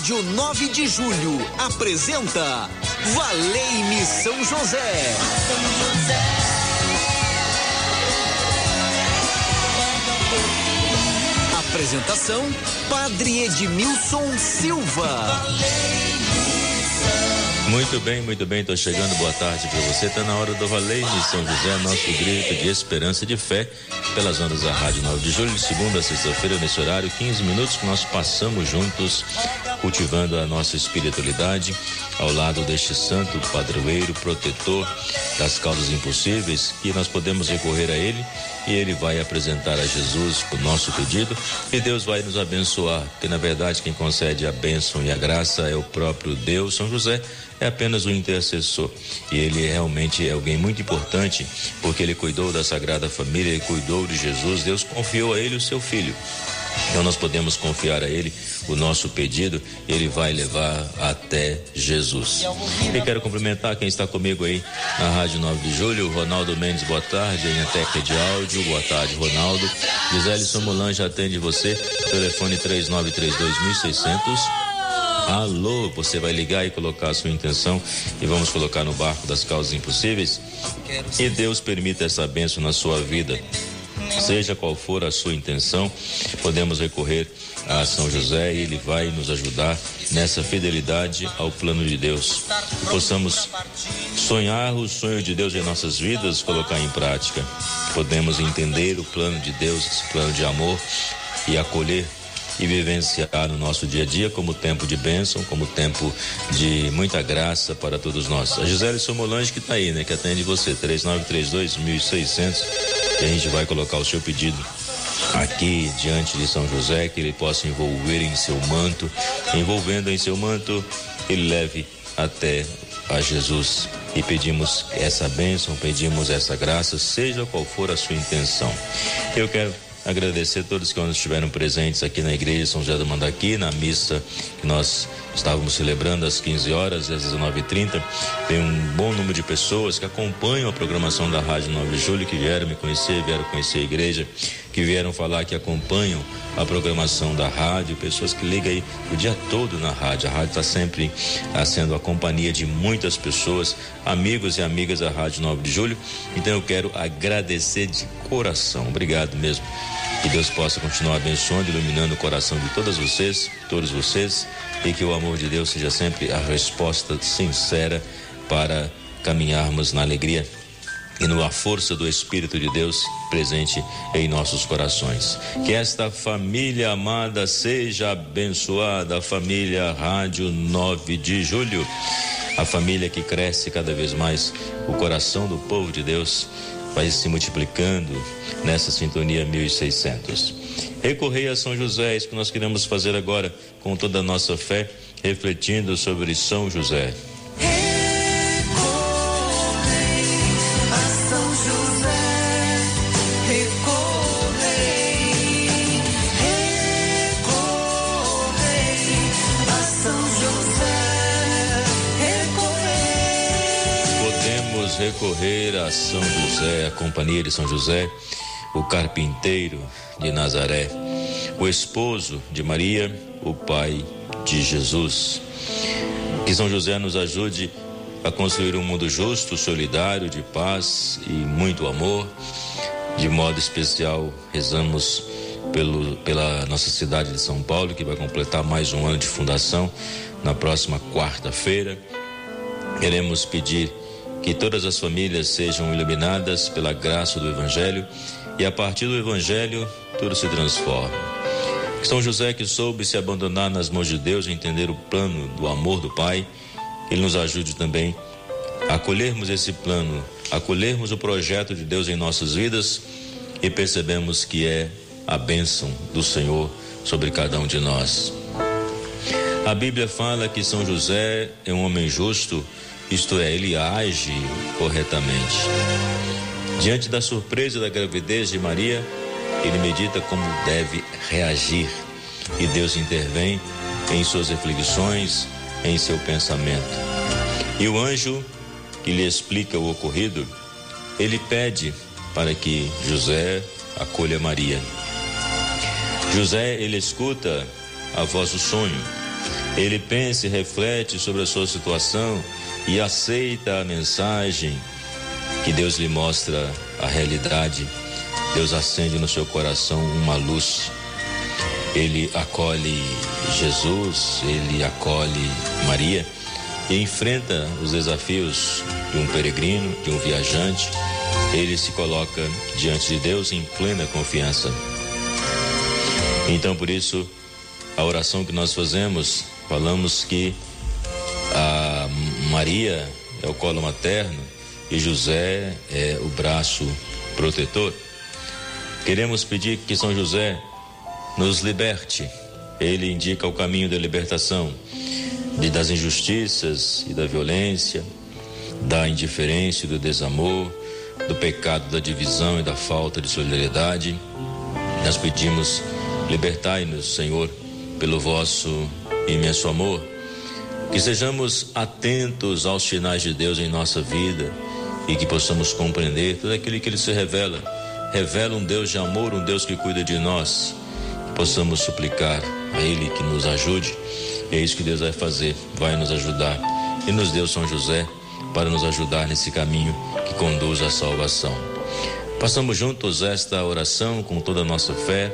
Rádio 9 de Julho apresenta Valei-me São José. Apresentação: Padre Edmilson Silva. Muito bem, muito bem, estou chegando. Boa tarde para você. Está na hora do Valei de São José, nosso grito de esperança e de fé pelas ondas da Rádio 9 de Julho, de segunda a sexta-feira, nesse horário, 15 minutos que nós passamos juntos, cultivando a nossa espiritualidade ao lado deste santo padroeiro, protetor das causas impossíveis, que nós podemos recorrer a ele e ele vai apresentar a Jesus o nosso pedido e Deus vai nos abençoar, porque na verdade quem concede a bênção e a graça é o próprio Deus, São José é apenas um intercessor. E ele realmente é alguém muito importante, porque ele cuidou da Sagrada Família, ele cuidou de Jesus, Deus confiou a ele o seu filho. Então nós podemos confiar a Ele o nosso pedido, Ele vai levar até Jesus. E quero cumprimentar quem está comigo aí na Rádio 9 de Julho, Ronaldo Mendes, boa tarde, em Ateca de áudio, boa tarde, Ronaldo. Gisele Somolange atende você, telefone 3932.600. Alô, você vai ligar e colocar a sua intenção e vamos colocar no barco das causas impossíveis. E Deus permita essa bênção na sua vida. Seja qual for a sua intenção, podemos recorrer a São José e ele vai nos ajudar nessa fidelidade ao plano de Deus. Possamos sonhar o sonho de Deus em nossas vidas, colocar em prática. Podemos entender o plano de Deus, esse plano de amor e acolher e vivenciar no nosso dia a dia como tempo de bênção, como tempo de muita graça para todos nós. A Gisele Somolange que está aí, né? Que atende você, 3932 1600 a gente vai colocar o seu pedido aqui diante de São José, que ele possa envolver em seu manto, envolvendo em seu manto, ele leve até a Jesus. E pedimos essa bênção, pedimos essa graça, seja qual for a sua intenção. Eu quero agradecer a todos que estiveram presentes aqui na igreja São José do Mandaqui, na missa que nós estávamos celebrando às 15 horas e às 19h30. Tem um bom número de pessoas que acompanham a programação da Rádio 9 de Julho, que vieram me conhecer, vieram conhecer a igreja, que vieram falar que acompanham a programação da rádio, pessoas que ligam aí o dia todo na rádio. A rádio está sempre ah, sendo a companhia de muitas pessoas, amigos e amigas da Rádio 9 de Julho. Então eu quero agradecer de coração. Obrigado mesmo. Que Deus possa continuar abençoando, iluminando o coração de todas vocês, todos vocês, e que o amor de Deus seja sempre a resposta sincera para caminharmos na alegria e na força do Espírito de Deus presente em nossos corações. Que esta família amada seja abençoada, a família Rádio 9 de Julho, a família que cresce cada vez mais, o coração do povo de Deus vai se multiplicando nessa sintonia 1600. Recorrei a São José, é isso que nós queremos fazer agora com toda a nossa fé, refletindo sobre São José. A São José, a companhia de São José, o carpinteiro de Nazaré, o esposo de Maria, o pai de Jesus. Que São José nos ajude a construir um mundo justo, solidário, de paz e muito amor. De modo especial, rezamos pelo, pela nossa cidade de São Paulo, que vai completar mais um ano de fundação na próxima quarta-feira. Queremos pedir que todas as famílias sejam iluminadas pela graça do Evangelho e a partir do Evangelho tudo se transforma. Que São José, que soube se abandonar nas mãos de Deus e entender o plano do amor do Pai, ele nos ajude também a acolhermos esse plano, acolhermos o projeto de Deus em nossas vidas e percebemos que é a bênção do Senhor sobre cada um de nós. A Bíblia fala que São José é um homem justo isto é, ele age corretamente. Diante da surpresa da gravidez de Maria, ele medita como deve reagir e Deus intervém em suas reflexões, em seu pensamento. E o anjo que lhe explica o ocorrido, ele pede para que José acolha Maria. José, ele escuta a voz do sonho ele pensa e reflete sobre a sua situação e aceita a mensagem que Deus lhe mostra a realidade, Deus acende no seu coração uma luz. Ele acolhe Jesus, ele acolhe Maria e enfrenta os desafios de um peregrino, de um viajante. Ele se coloca diante de Deus em plena confiança. Então, por isso, a oração que nós fazemos, falamos que Maria é o colo materno e José é o braço protetor. Queremos pedir que São José nos liberte. Ele indica o caminho da libertação de, das injustiças e da violência, da indiferença e do desamor, do pecado da divisão e da falta de solidariedade. Nós pedimos, libertai-nos, Senhor, pelo vosso imenso amor. Que sejamos atentos aos sinais de Deus em nossa vida e que possamos compreender tudo aquilo que Ele se revela. Revela um Deus de amor, um Deus que cuida de nós. Que possamos suplicar a Ele que nos ajude. E é isso que Deus vai fazer, vai nos ajudar. E nos deu São José para nos ajudar nesse caminho que conduz à salvação. Passamos juntos esta oração com toda a nossa fé.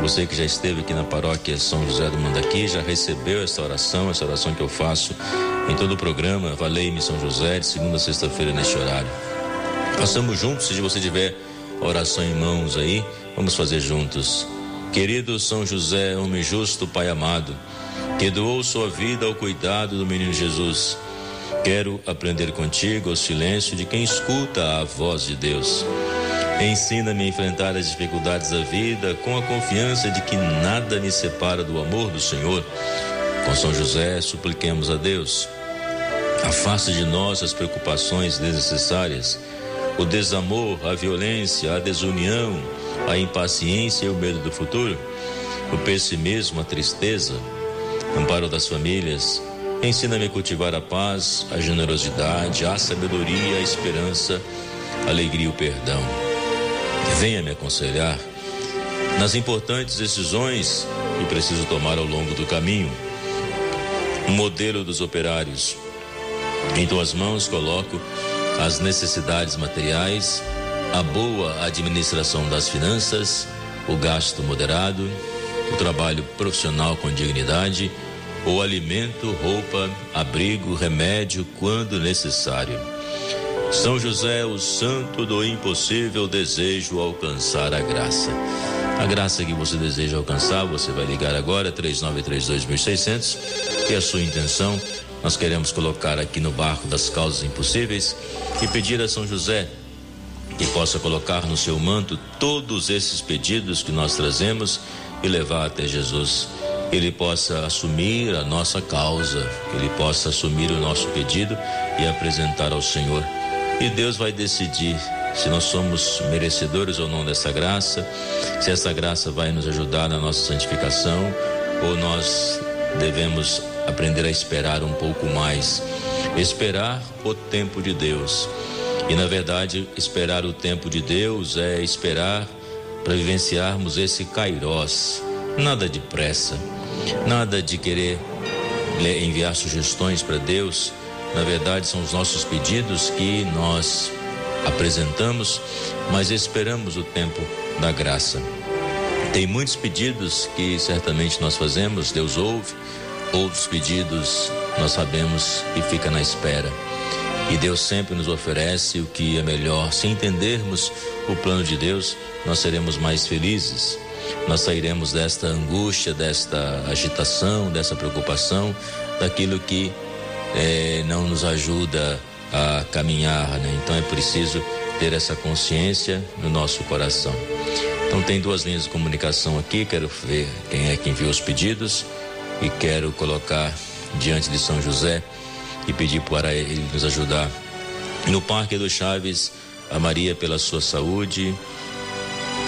Você que já esteve aqui na paróquia São José do Mandaqui já recebeu essa oração, essa oração que eu faço em todo o programa. Valei-me São José, de segunda a sexta-feira neste horário. Passamos juntos, se você tiver oração em mãos aí, vamos fazer juntos. Querido São José, homem justo, Pai amado, que doou sua vida ao cuidado do menino Jesus. Quero aprender contigo o silêncio de quem escuta a voz de Deus. Ensina-me a enfrentar as dificuldades da vida com a confiança de que nada me separa do amor do Senhor. Com São José, supliquemos a Deus. Afaste de nós as preocupações desnecessárias, o desamor, a violência, a desunião, a impaciência e o medo do futuro, o pessimismo, a tristeza, amparo das famílias. Ensina-me a cultivar a paz, a generosidade, a sabedoria, a esperança, a alegria e o perdão venha me aconselhar nas importantes decisões que preciso tomar ao longo do caminho. O modelo dos operários. Em tuas mãos coloco as necessidades materiais, a boa administração das finanças, o gasto moderado, o trabalho profissional com dignidade, o alimento, roupa, abrigo, remédio quando necessário. São José, o santo do impossível desejo alcançar a graça. A graça que você deseja alcançar, você vai ligar agora 3932.600 e a sua intenção nós queremos colocar aqui no barco das causas impossíveis e pedir a São José que possa colocar no seu manto todos esses pedidos que nós trazemos e levar até Jesus. Ele possa assumir a nossa causa, que ele possa assumir o nosso pedido e apresentar ao Senhor e Deus vai decidir se nós somos merecedores ou não dessa graça, se essa graça vai nos ajudar na nossa santificação ou nós devemos aprender a esperar um pouco mais. Esperar o tempo de Deus. E na verdade, esperar o tempo de Deus é esperar para vivenciarmos esse kairós. Nada de pressa, nada de querer enviar sugestões para Deus na verdade, são os nossos pedidos que nós apresentamos, mas esperamos o tempo da graça. Tem muitos pedidos que certamente nós fazemos, Deus ouve, outros pedidos nós sabemos que fica na espera. E Deus sempre nos oferece o que é melhor. Se entendermos o plano de Deus, nós seremos mais felizes. Nós sairemos desta angústia, desta agitação, dessa preocupação, daquilo que é, não nos ajuda a caminhar, né? Então é preciso ter essa consciência no nosso coração. Então tem duas linhas de comunicação aqui, quero ver quem é que enviou os pedidos e quero colocar diante de São José e pedir para ele nos ajudar. No Parque do Chaves, a Maria pela sua saúde,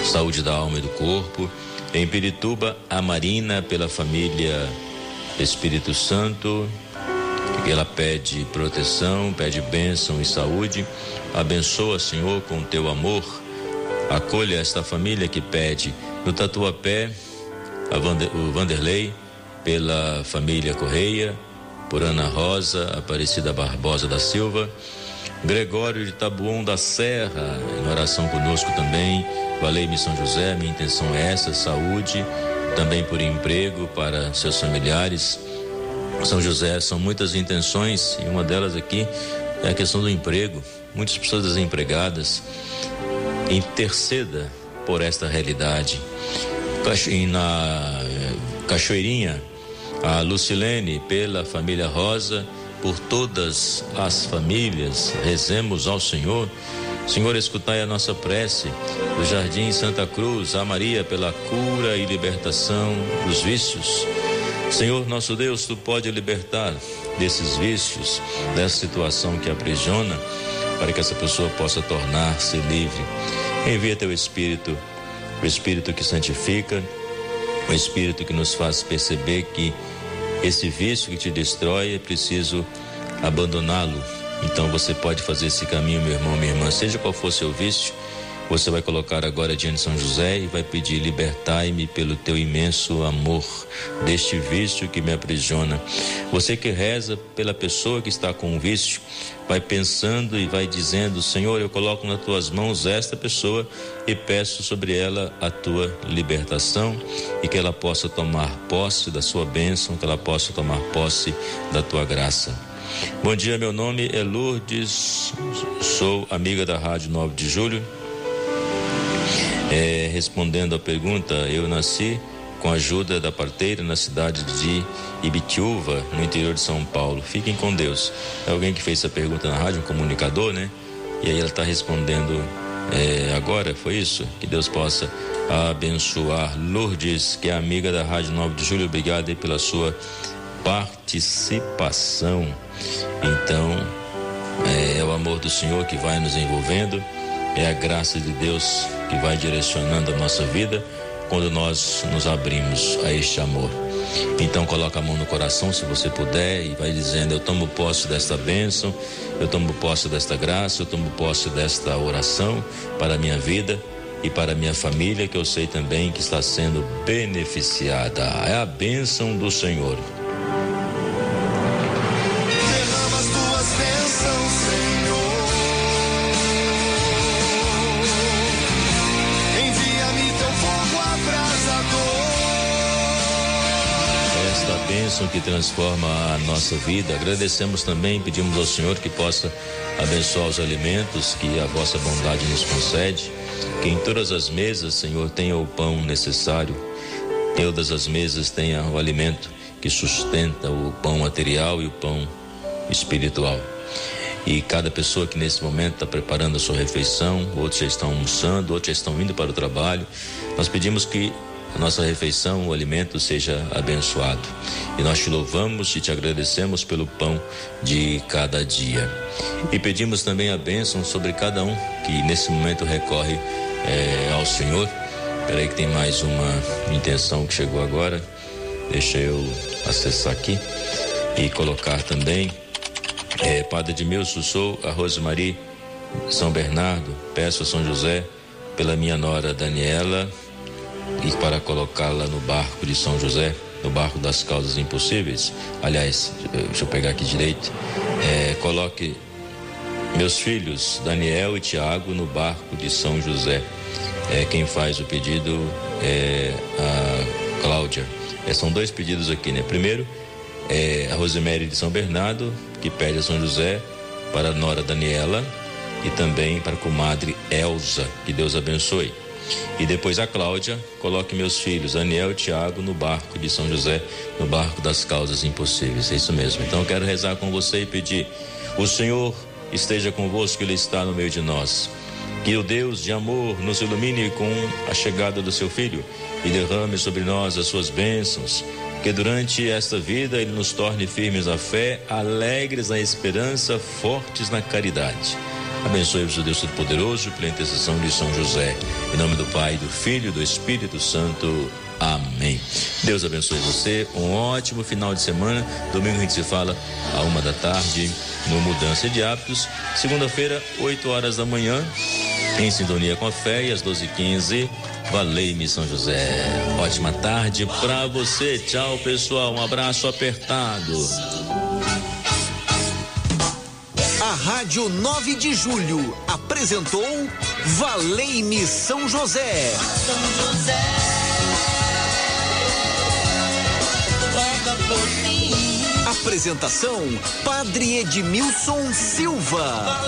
saúde da alma e do corpo. Em Pirituba, a Marina pela família Espírito Santo, ela pede proteção, pede bênção e saúde. Abençoa, Senhor, com teu amor. Acolha esta família que pede no Tatuapé, Vander, o Vanderlei, pela família Correia, por Ana Rosa, Aparecida Barbosa da Silva, Gregório de Tabuão da Serra, em oração conosco também. Valei-me São José, minha intenção é essa, saúde, também por emprego para seus familiares. São José, são muitas intenções e uma delas aqui é a questão do emprego. Muitas pessoas desempregadas. Interceda por esta realidade. Na eh, Cachoeirinha, a Lucilene, pela família Rosa, por todas as famílias, rezemos ao Senhor. Senhor, escutai a nossa prece do Jardim Santa Cruz, a Maria pela cura e libertação dos vícios. Senhor, nosso Deus, tu pode libertar desses vícios, dessa situação que aprisiona, para que essa pessoa possa tornar-se livre. Envia teu Espírito, o Espírito que santifica, o Espírito que nos faz perceber que esse vício que te destrói é preciso abandoná-lo. Então você pode fazer esse caminho, meu irmão, minha irmã, seja qual for seu vício, você vai colocar agora diante de São José e vai pedir: libertai-me pelo teu imenso amor deste vício que me aprisiona. Você que reza pela pessoa que está com o vício, vai pensando e vai dizendo: Senhor, eu coloco nas tuas mãos esta pessoa e peço sobre ela a tua libertação e que ela possa tomar posse da sua bênção, que ela possa tomar posse da tua graça. Bom dia, meu nome é Lourdes, sou amiga da Rádio 9 de Julho é, respondendo à pergunta, eu nasci com a ajuda da parteira na cidade de Ibitiúva, no interior de São Paulo. Fiquem com Deus. É alguém que fez essa pergunta na rádio, um comunicador, né? E aí ela está respondendo é, agora, foi isso? Que Deus possa abençoar Lourdes, que é amiga da Rádio 9 de Julho. Obrigado pela sua participação. Então, é, é o amor do Senhor que vai nos envolvendo é a graça de Deus que vai direcionando a nossa vida quando nós nos abrimos a este amor. Então coloca a mão no coração se você puder e vai dizendo: Eu tomo posse desta bênção, eu tomo posse desta graça, eu tomo posse desta oração para a minha vida e para a minha família, que eu sei também que está sendo beneficiada. É a bênção do Senhor. Bênção que transforma a nossa vida. Agradecemos também, pedimos ao Senhor que possa abençoar os alimentos que a vossa bondade nos concede. Que em todas as mesas, Senhor, tenha o pão necessário. Todas as mesas tenha o alimento que sustenta o pão material e o pão espiritual. E cada pessoa que nesse momento está preparando a sua refeição, outros já estão almoçando, outros já estão indo para o trabalho, nós pedimos que a nossa refeição, o alimento seja abençoado. E nós te louvamos e te agradecemos pelo pão de cada dia. E pedimos também a bênção sobre cada um que nesse momento recorre é, ao Senhor. Peraí que tem mais uma intenção que chegou agora. Deixa eu acessar aqui e colocar também. É, Padre Edmilson, sou a Rosemarie São Bernardo. Peço a São José pela minha nora Daniela e para colocá-la no barco de São José, no barco das causas impossíveis. Aliás, deixa eu pegar aqui direito. É, coloque meus filhos, Daniel e Tiago, no barco de São José. É, quem faz o pedido é a Cláudia. É, são dois pedidos aqui, né? Primeiro, é a Rosemary de São Bernardo, que pede a São José para a nora Daniela e também para a comadre Elza. Que Deus abençoe. E depois a Cláudia, coloque meus filhos, Daniel e Tiago, no barco de São José, no barco das causas impossíveis. É isso mesmo. Então eu quero rezar com você e pedir: o Senhor esteja convosco, Ele está no meio de nós. Que o Deus de amor nos ilumine com a chegada do seu Filho e derrame sobre nós as suas bênçãos. Que durante esta vida Ele nos torne firmes na fé, alegres na esperança, fortes na caridade Abençoe-vos o Deus Todo-Poderoso pela intercessão de São José. Em nome do Pai, do Filho e do Espírito Santo. Amém. Deus abençoe você. Um ótimo final de semana. Domingo a gente se fala a uma da tarde no Mudança de Hábitos. Segunda-feira, 8 horas da manhã, em sintonia com a fé. E às 12h15, Valei-me São José. Ótima tarde para você. Tchau, pessoal. Um abraço apertado. Rádio 9 de Julho apresentou Valei-me São José. São José. Apresentação: Padre Edmilson Silva.